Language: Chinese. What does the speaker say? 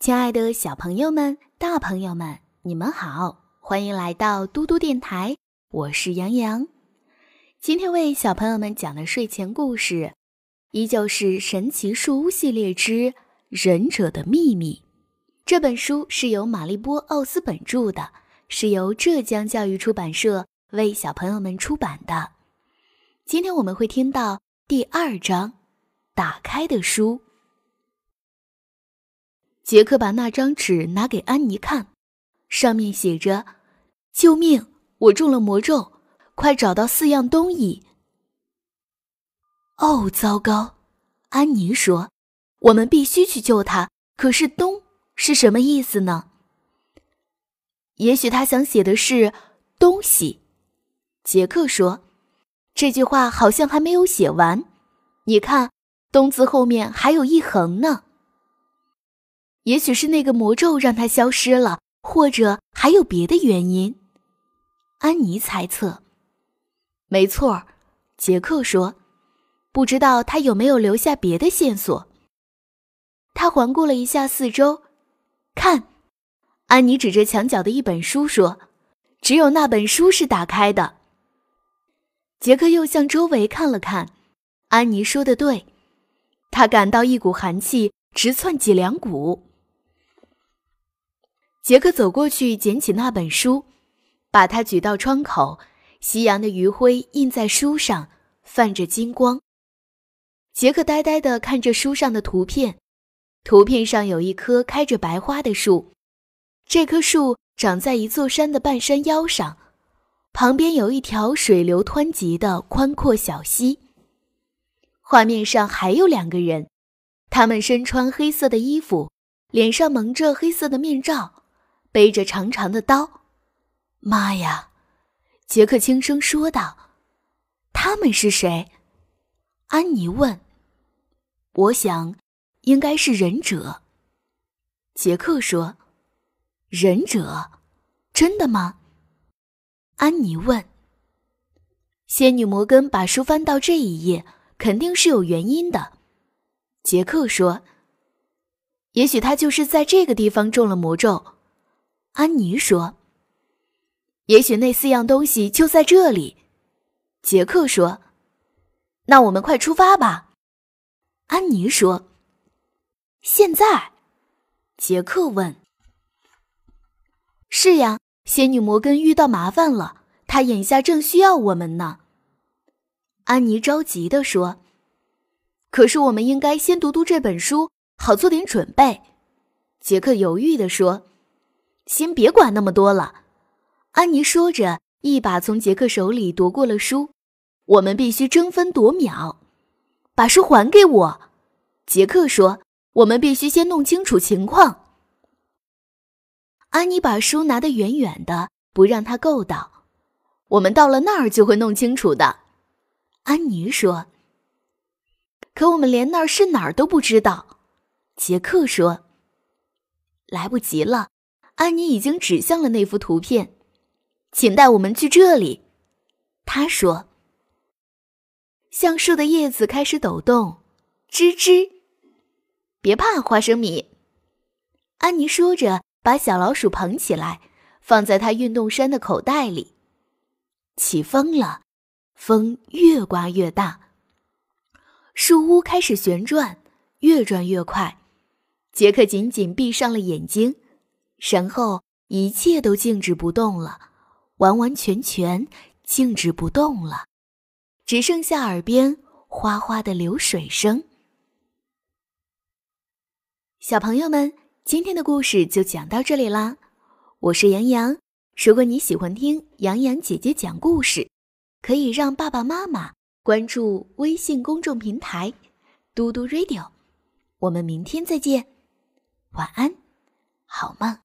亲爱的小朋友们、大朋友们，你们好，欢迎来到嘟嘟电台，我是杨洋。今天为小朋友们讲的睡前故事，依旧是《神奇树屋》系列之《忍者的秘密》。这本书是由玛丽波·奥斯本著的，是由浙江教育出版社为小朋友们出版的。今天我们会听到第二章《打开的书》。杰克把那张纸拿给安妮看，上面写着：“救命！我中了魔咒，快找到四样东西。”哦，糟糕！安妮说：“我们必须去救他。可是‘东’是什么意思呢？”也许他想写的是“东西”。杰克说：“这句话好像还没有写完，你看‘东’字后面还有一横呢。”也许是那个魔咒让他消失了，或者还有别的原因。安妮猜测。没错，杰克说：“不知道他有没有留下别的线索。”他环顾了一下四周，看，安妮指着墙角的一本书说：“只有那本书是打开的。”杰克又向周围看了看，安妮说的对，他感到一股寒气直窜脊梁骨。杰克走过去，捡起那本书，把它举到窗口。夕阳的余晖映在书上，泛着金光。杰克呆呆地看着书上的图片，图片上有一棵开着白花的树，这棵树长在一座山的半山腰上，旁边有一条水流湍急的宽阔小溪。画面上还有两个人，他们身穿黑色的衣服，脸上蒙着黑色的面罩。背着长长的刀，妈呀！杰克轻声说道：“他们是谁？”安妮问。“我想，应该是忍者。”杰克说。“忍者？真的吗？”安妮问。仙女摩根把书翻到这一页，肯定是有原因的。杰克说：“也许他就是在这个地方中了魔咒。”安妮说：“也许那四样东西就在这里。”杰克说：“那我们快出发吧。”安妮说：“现在？”杰克问：“是呀，仙女摩根遇到麻烦了，她眼下正需要我们呢。”安妮着急地说：“可是我们应该先读读这本书，好做点准备。”杰克犹豫地说。先别管那么多了，安妮说着，一把从杰克手里夺过了书。我们必须争分夺秒，把书还给我。杰克说：“我们必须先弄清楚情况。”安妮把书拿得远远的，不让他够到。我们到了那儿就会弄清楚的，安妮说。可我们连那儿是哪儿都不知道，杰克说。来不及了。安妮已经指向了那幅图片，请带我们去这里。他说：“橡树的叶子开始抖动，吱吱。”别怕，花生米。安妮说着，把小老鼠捧起来，放在她运动衫的口袋里。起风了，风越刮越大，树屋开始旋转，越转越快。杰克紧紧闭上了眼睛。然后一切都静止不动了，完完全全静止不动了，只剩下耳边哗哗的流水声。小朋友们，今天的故事就讲到这里啦！我是杨洋。如果你喜欢听杨洋姐姐讲故事，可以让爸爸妈妈关注微信公众平台“嘟嘟 radio”。我们明天再见，晚安，好梦。